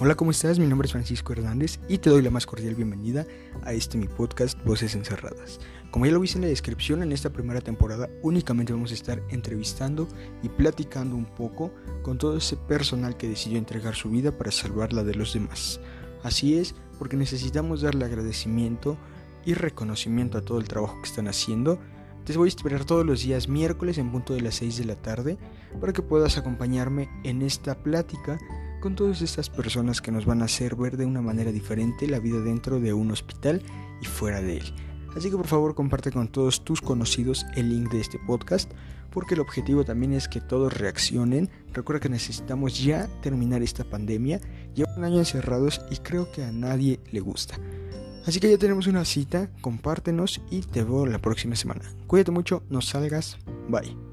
Hola, ¿cómo estás? Mi nombre es Francisco Hernández y te doy la más cordial bienvenida a este mi podcast Voces Encerradas. Como ya lo viste en la descripción, en esta primera temporada únicamente vamos a estar entrevistando y platicando un poco con todo ese personal que decidió entregar su vida para salvarla de los demás. Así es, porque necesitamos darle agradecimiento y reconocimiento a todo el trabajo que están haciendo. Te voy a esperar todos los días miércoles en punto de las 6 de la tarde para que puedas acompañarme en esta plática con todas estas personas que nos van a hacer ver de una manera diferente la vida dentro de un hospital y fuera de él. Así que por favor comparte con todos tus conocidos el link de este podcast porque el objetivo también es que todos reaccionen. Recuerda que necesitamos ya terminar esta pandemia. Lleva un año encerrados y creo que a nadie le gusta. Así que ya tenemos una cita, compártenos y te veo la próxima semana. Cuídate mucho, no salgas, bye.